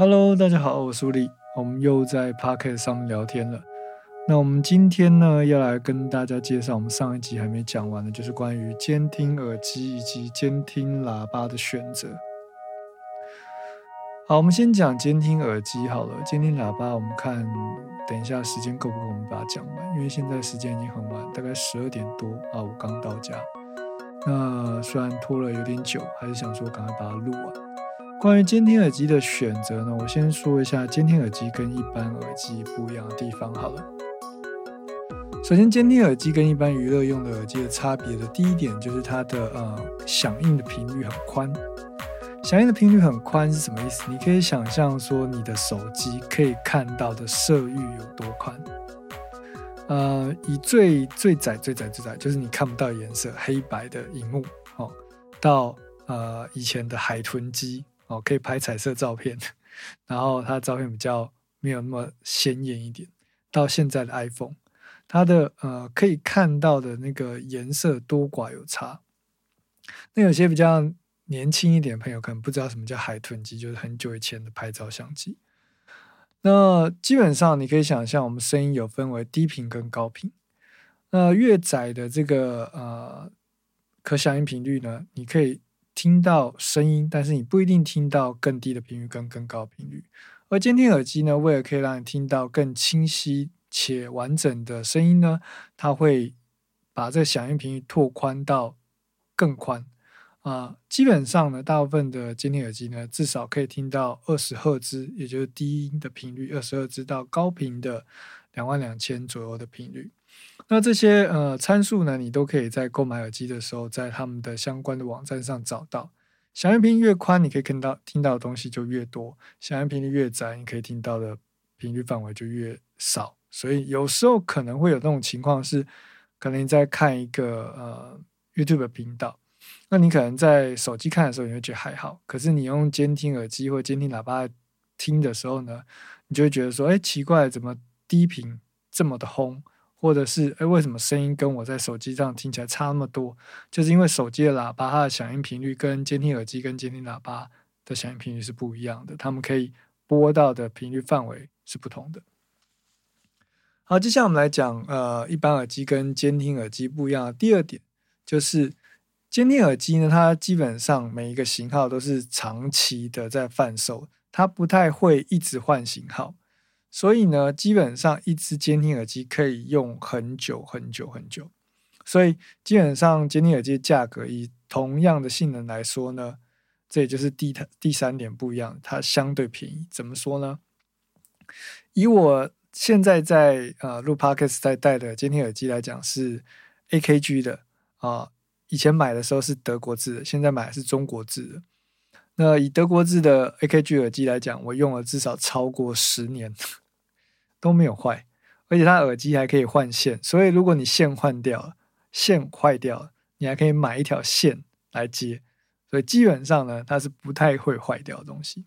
Hello，大家好，我是苏丽，我们又在 Pocket 上聊天了。那我们今天呢，要来跟大家介绍我们上一集还没讲完的，就是关于监听耳机以及监听喇叭的选择。好，我们先讲监听耳机好了。监听喇叭，我们看等一下时间够不够，我们把它讲完。因为现在时间已经很晚，大概十二点多啊，我刚到家。那虽然拖了有点久，还是想说赶快把它录完。关于监听耳机的选择呢，我先说一下监听耳机跟一般耳机不一样的地方好了。首先，监听耳机跟一般娱乐用的耳机的差别的第一点就是它的呃响应的频率很宽。响应的频率很宽是什么意思？你可以想象说，你的手机可以看到的色域有多宽？呃，以最最窄、最窄、最窄，就是你看不到颜色、黑白的荧幕哦，到呃以前的海豚机哦，可以拍彩色照片，然后它的照片比较没有那么鲜艳一点，到现在的 iPhone，它的呃可以看到的那个颜色多寡有差。那有些比较。年轻一点的朋友可能不知道什么叫海豚机，就是很久以前的拍照相机。那基本上你可以想象，我们声音有分为低频跟高频。那越窄的这个呃可响应频率呢，你可以听到声音，但是你不一定听到更低的频率跟更高频率。而监听耳机呢，为了可以让你听到更清晰且完整的声音呢，它会把这个响应频率拓宽到更宽。啊，基本上呢，大部分的监听耳机呢，至少可以听到二十赫兹，也就是低音的频率，二十赫兹到高频的两万两千左右的频率。那这些呃参数呢，你都可以在购买耳机的时候，在他们的相关的网站上找到。响应频率越宽，你可以看到听到的东西就越多；响应频率越窄，你可以听到的频率范围就越少。所以有时候可能会有那种情况是，可能你在看一个呃 YouTube 频道。那你可能在手机看的时候，你会觉得还好；可是你用监听耳机或监听喇叭听的时候呢，你就会觉得说：“哎，奇怪，怎么低频这么的轰？或者是哎，为什么声音跟我在手机上听起来差那么多？就是因为手机的喇叭它的响应频率跟监听耳机跟监听喇叭的响应频率是不一样的，它们可以播到的频率范围是不同的。”好，接下来我们来讲呃，一般耳机跟监听耳机不一样的第二点就是。监听耳机呢，它基本上每一个型号都是长期的在贩售，它不太会一直换型号，所以呢，基本上一支监听耳机可以用很久很久很久。所以基本上监听耳机的价格以同样的性能来说呢，这也就是第第三点不一样，它相对便宜。怎么说呢？以我现在在呃录 podcast 在戴的监听耳机来讲，是 AKG 的啊。以前买的时候是德国制的，现在买的是中国制的。那以德国制的 AKG 耳机来讲，我用了至少超过十年都没有坏，而且它耳机还可以换线，所以如果你线换掉了，线坏掉了，你还可以买一条线来接，所以基本上呢，它是不太会坏掉的东西。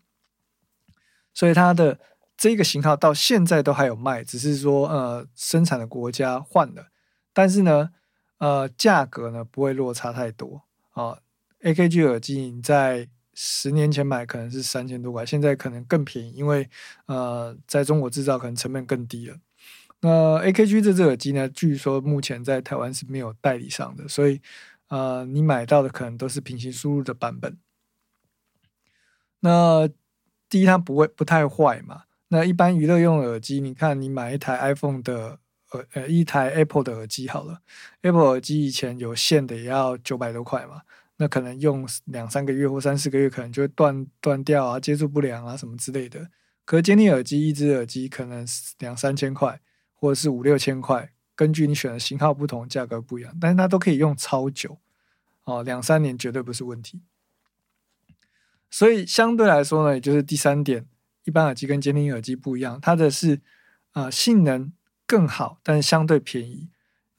所以它的这个型号到现在都还有卖，只是说呃生产的国家换了，但是呢。呃，价格呢不会落差太多啊。AKG 耳机你在十年前买可能是三千多块，现在可能更便宜，因为呃，在中国制造可能成本更低了。那 AKG 这只耳机呢，据说目前在台湾是没有代理商的，所以呃，你买到的可能都是平行输入的版本。那第一，它不会不太坏嘛。那一般娱乐用耳机，你看你买一台 iPhone 的。呃呃，一台 Apple 的耳机好了，Apple 耳机以前有线的也要九百多块嘛，那可能用两三个月或三四个月，可能就会断断掉啊，接触不良啊什么之类的。可是监听耳机一只耳机可能两三千块，或者是五六千块，根据你选的型号不同，价格不一样，但是它都可以用超久哦，两三年绝对不是问题。所以相对来说呢，也就是第三点，一般耳机跟监听耳机不一样，它的是啊性能。更好，但是相对便宜。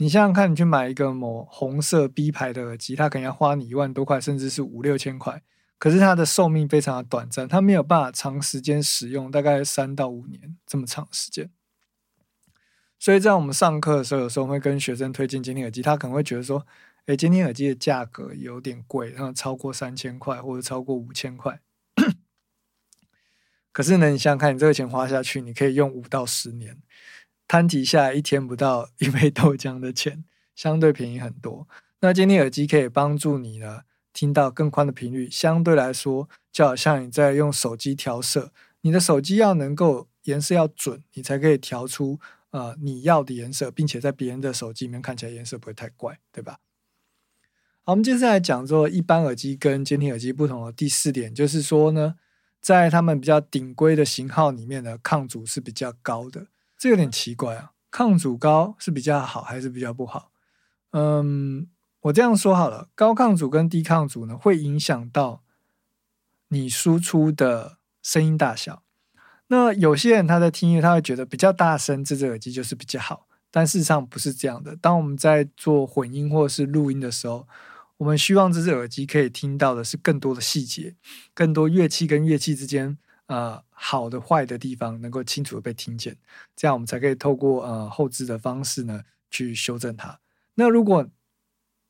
你想想看，你去买一个某红色 B 牌的耳机，它可能要花你一万多块，甚至是五六千块。可是它的寿命非常的短暂，它没有办法长时间使用，大概三到五年这么长时间。所以在我们上课的时候，有时候会跟学生推荐监听耳机，他可能会觉得说：“诶，监听耳机的价格有点贵，然后超过三千块或者超过五千块。”可是呢，你想想看，你这个钱花下去，你可以用五到十年，摊提下来一天不到一杯豆浆的钱，相对便宜很多。那监听耳机可以帮助你呢，听到更宽的频率，相对来说，就好像你在用手机调色，你的手机要能够颜色要准，你才可以调出呃你要的颜色，并且在别人的手机里面看起来颜色不会太怪，对吧？好，我们接下来讲做一般耳机跟监听耳机不同的第四点，就是说呢。在他们比较顶规的型号里面呢，抗阻是比较高的，这有点奇怪啊。抗阻高是比较好还是比较不好？嗯，我这样说好了，高抗阻跟低抗阻呢，会影响到你输出的声音大小。那有些人他在听音乐，他会觉得比较大声这只耳机就是比较好，但事实上不是这样的。当我们在做混音或是录音的时候，我们希望这只耳机可以听到的是更多的细节，更多乐器跟乐器之间，呃，好的坏的地方能够清楚的被听见，这样我们才可以透过呃后置的方式呢去修正它。那如果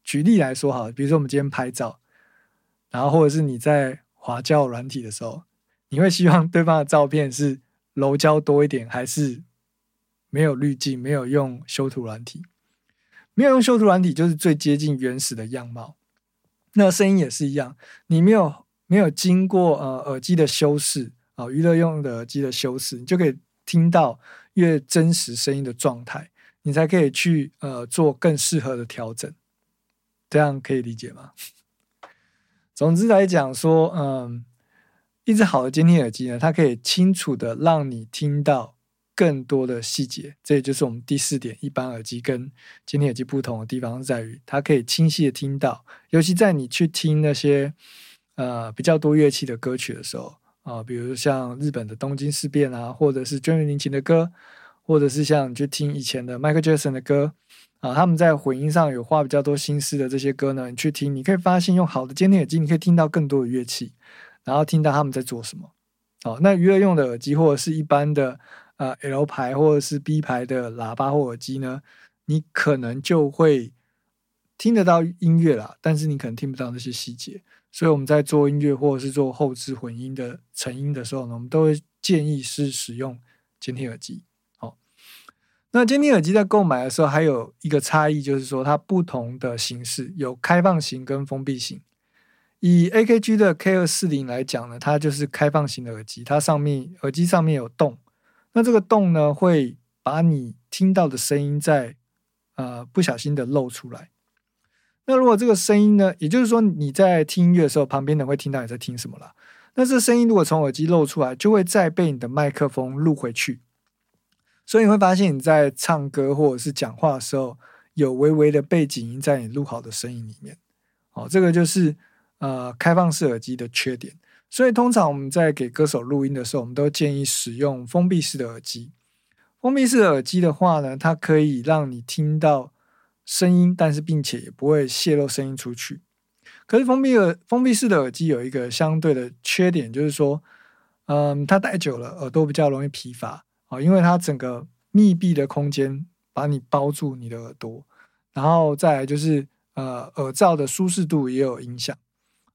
举例来说，好，比如说我们今天拍照，然后或者是你在滑胶软体的时候，你会希望对方的照片是柔焦多一点，还是没有滤镜，没有用修图软体？没有用修图软体，就是最接近原始的样貌。那声音也是一样，你没有没有经过呃耳机的修饰啊，娱乐用的耳机的修饰，你就可以听到越真实声音的状态，你才可以去呃做更适合的调整。这样可以理解吗？总之来讲说，嗯，一只好的监听耳机呢，它可以清楚的让你听到。更多的细节，这也就是我们第四点，一般耳机跟监听耳机不同的地方在于，它可以清晰的听到，尤其在你去听那些呃比较多乐器的歌曲的时候啊，比如像日本的东京事变啊，或者是娟元林琴的歌，或者是像你去听以前的 Michael Jackson 的歌啊，他们在混音上有花比较多心思的这些歌呢，你去听，你可以发现用好的监听耳机，你可以听到更多的乐器，然后听到他们在做什么。哦，那娱乐用的耳机或者是一般的。呃，L 牌或者是 B 牌的喇叭或耳机呢，你可能就会听得到音乐啦，但是你可能听不到那些细节。所以我们在做音乐或者是做后置混音的成音的时候呢，我们都会建议是使用监听耳机。好，那监听耳机在购买的时候还有一个差异，就是说它不同的形式有开放型跟封闭型。以 AKG 的 K 二四零来讲呢，它就是开放型的耳机，它上面耳机上面有洞。那这个洞呢，会把你听到的声音在呃不小心的漏出来。那如果这个声音呢，也就是说你在听音乐的时候，旁边人会听到你在听什么了。那这声音如果从耳机漏出来，就会再被你的麦克风录回去。所以你会发现你在唱歌或者是讲话的时候，有微微的背景音在你录好的声音里面。哦，这个就是呃开放式耳机的缺点。所以，通常我们在给歌手录音的时候，我们都建议使用封闭式的耳机。封闭式耳机的话呢，它可以让你听到声音，但是并且也不会泄露声音出去。可是，封闭耳封闭式的耳机有一个相对的缺点，就是说，嗯，它戴久了耳朵比较容易疲乏啊，因为它整个密闭的空间把你包住你的耳朵，然后再来就是呃，耳罩的舒适度也有影响。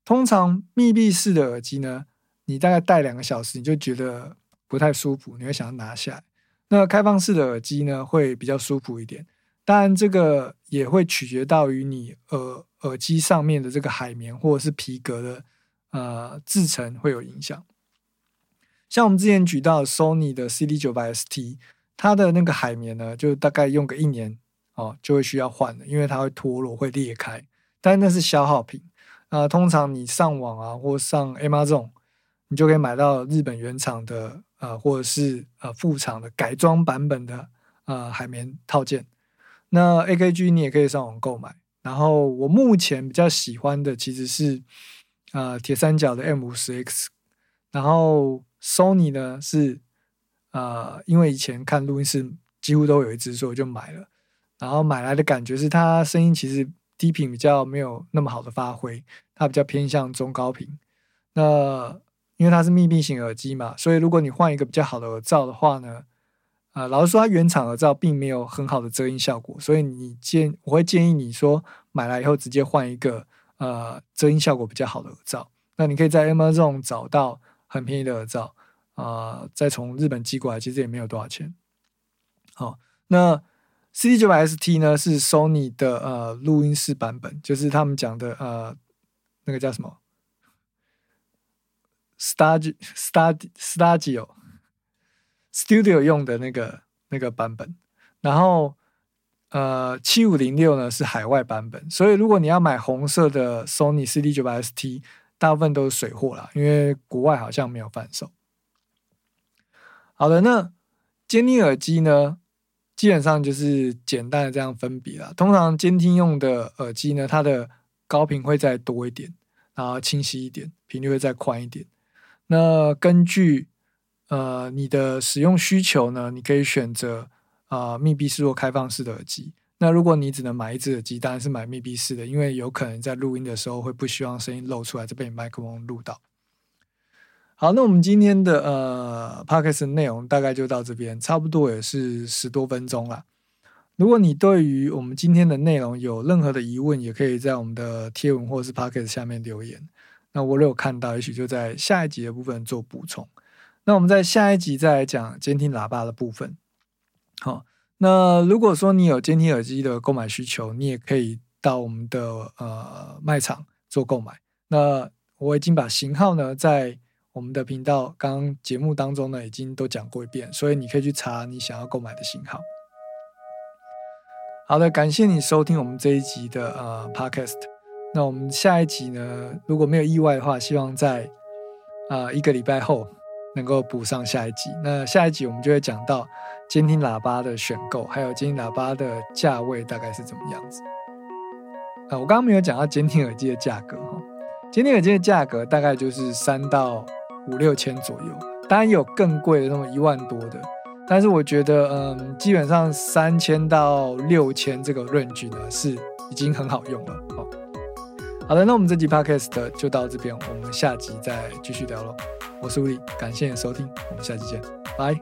通常密闭式的耳机呢，你大概戴两个小时，你就觉得不太舒服，你会想要拿下来。那开放式的耳机呢，会比较舒服一点。当然，这个也会取决到于你耳耳机上面的这个海绵或者是皮革的呃制成会有影响。像我们之前举到 Sony 的 CD 九百 ST，它的那个海绵呢，就大概用个一年哦，就会需要换了，因为它会脱落、会裂开。但那是消耗品。啊，通常你上网啊，或上 Amazon，你就可以买到日本原厂的，呃，或者是呃副厂的改装版本的呃海绵套件。那 AKG 你也可以上网购买。然后我目前比较喜欢的其实是呃铁三角的 M 五十 X。然后 Sony 呢是呃因为以前看录音室几乎都有一只，所以我就买了。然后买来的感觉是它声音其实。低频比较没有那么好的发挥，它比较偏向中高频。那因为它是密闭型耳机嘛，所以如果你换一个比较好的耳罩的话呢，啊，老实说，它原厂耳罩并没有很好的遮音效果，所以你建我会建议你说买来以后直接换一个呃遮音效果比较好的耳罩。那你可以在 Amazon 找到很便宜的耳罩啊，再从日本寄过来，其实也没有多少钱。好，那 CD 九百 ST 呢是 Sony 的呃录音室版本，就是他们讲的呃那个叫什么 Star Star Studio Studio 用的那个那个版本，然后呃七五零六呢是海外版本，所以如果你要买红色的 Sony CD 九百 ST，大部分都是水货啦，因为国外好像没有贩售。好的，那监听耳机呢，基本上就是简单的这样分别啦。通常监听用的耳机呢，它的高频会再多一点，然后清晰一点，频率会再宽一点。那根据呃你的使用需求呢，你可以选择啊密闭式或开放式的耳机。那如果你只能买一只耳机，当然是买密闭式的，因为有可能在录音的时候会不希望声音漏出来，就被麦克风录到。好，那我们今天的呃 podcast 内容大概就到这边，差不多也是十多分钟了。如果你对于我们今天的内容有任何的疑问，也可以在我们的贴文或是 podcast 下面留言。那我有看到，也许就在下一集的部分做补充。那我们在下一集再来讲监听喇叭的部分。好，那如果说你有监听耳机的购买需求，你也可以到我们的呃卖场做购买。那我已经把型号呢在。我们的频道刚刚节目当中呢，已经都讲过一遍，所以你可以去查你想要购买的型号。好的，感谢你收听我们这一集的呃 podcast。那我们下一集呢，如果没有意外的话，希望在啊一个礼拜后能够补上下一集。那下一集我们就会讲到监听喇叭的选购，还有监听喇叭的价位大概是怎么样子。啊，我刚刚没有讲到监听耳机的价格哈，监听耳机的价格大概就是三到。五六千左右，当然有更贵的，那么一万多的。但是我觉得，嗯，基本上三千到六千这个平均呢，是已经很好用了。好，好的，那我们这集 podcast 就到这边，我们下集再继续聊喽。我是吴力，感谢你收听，我们下期见，拜。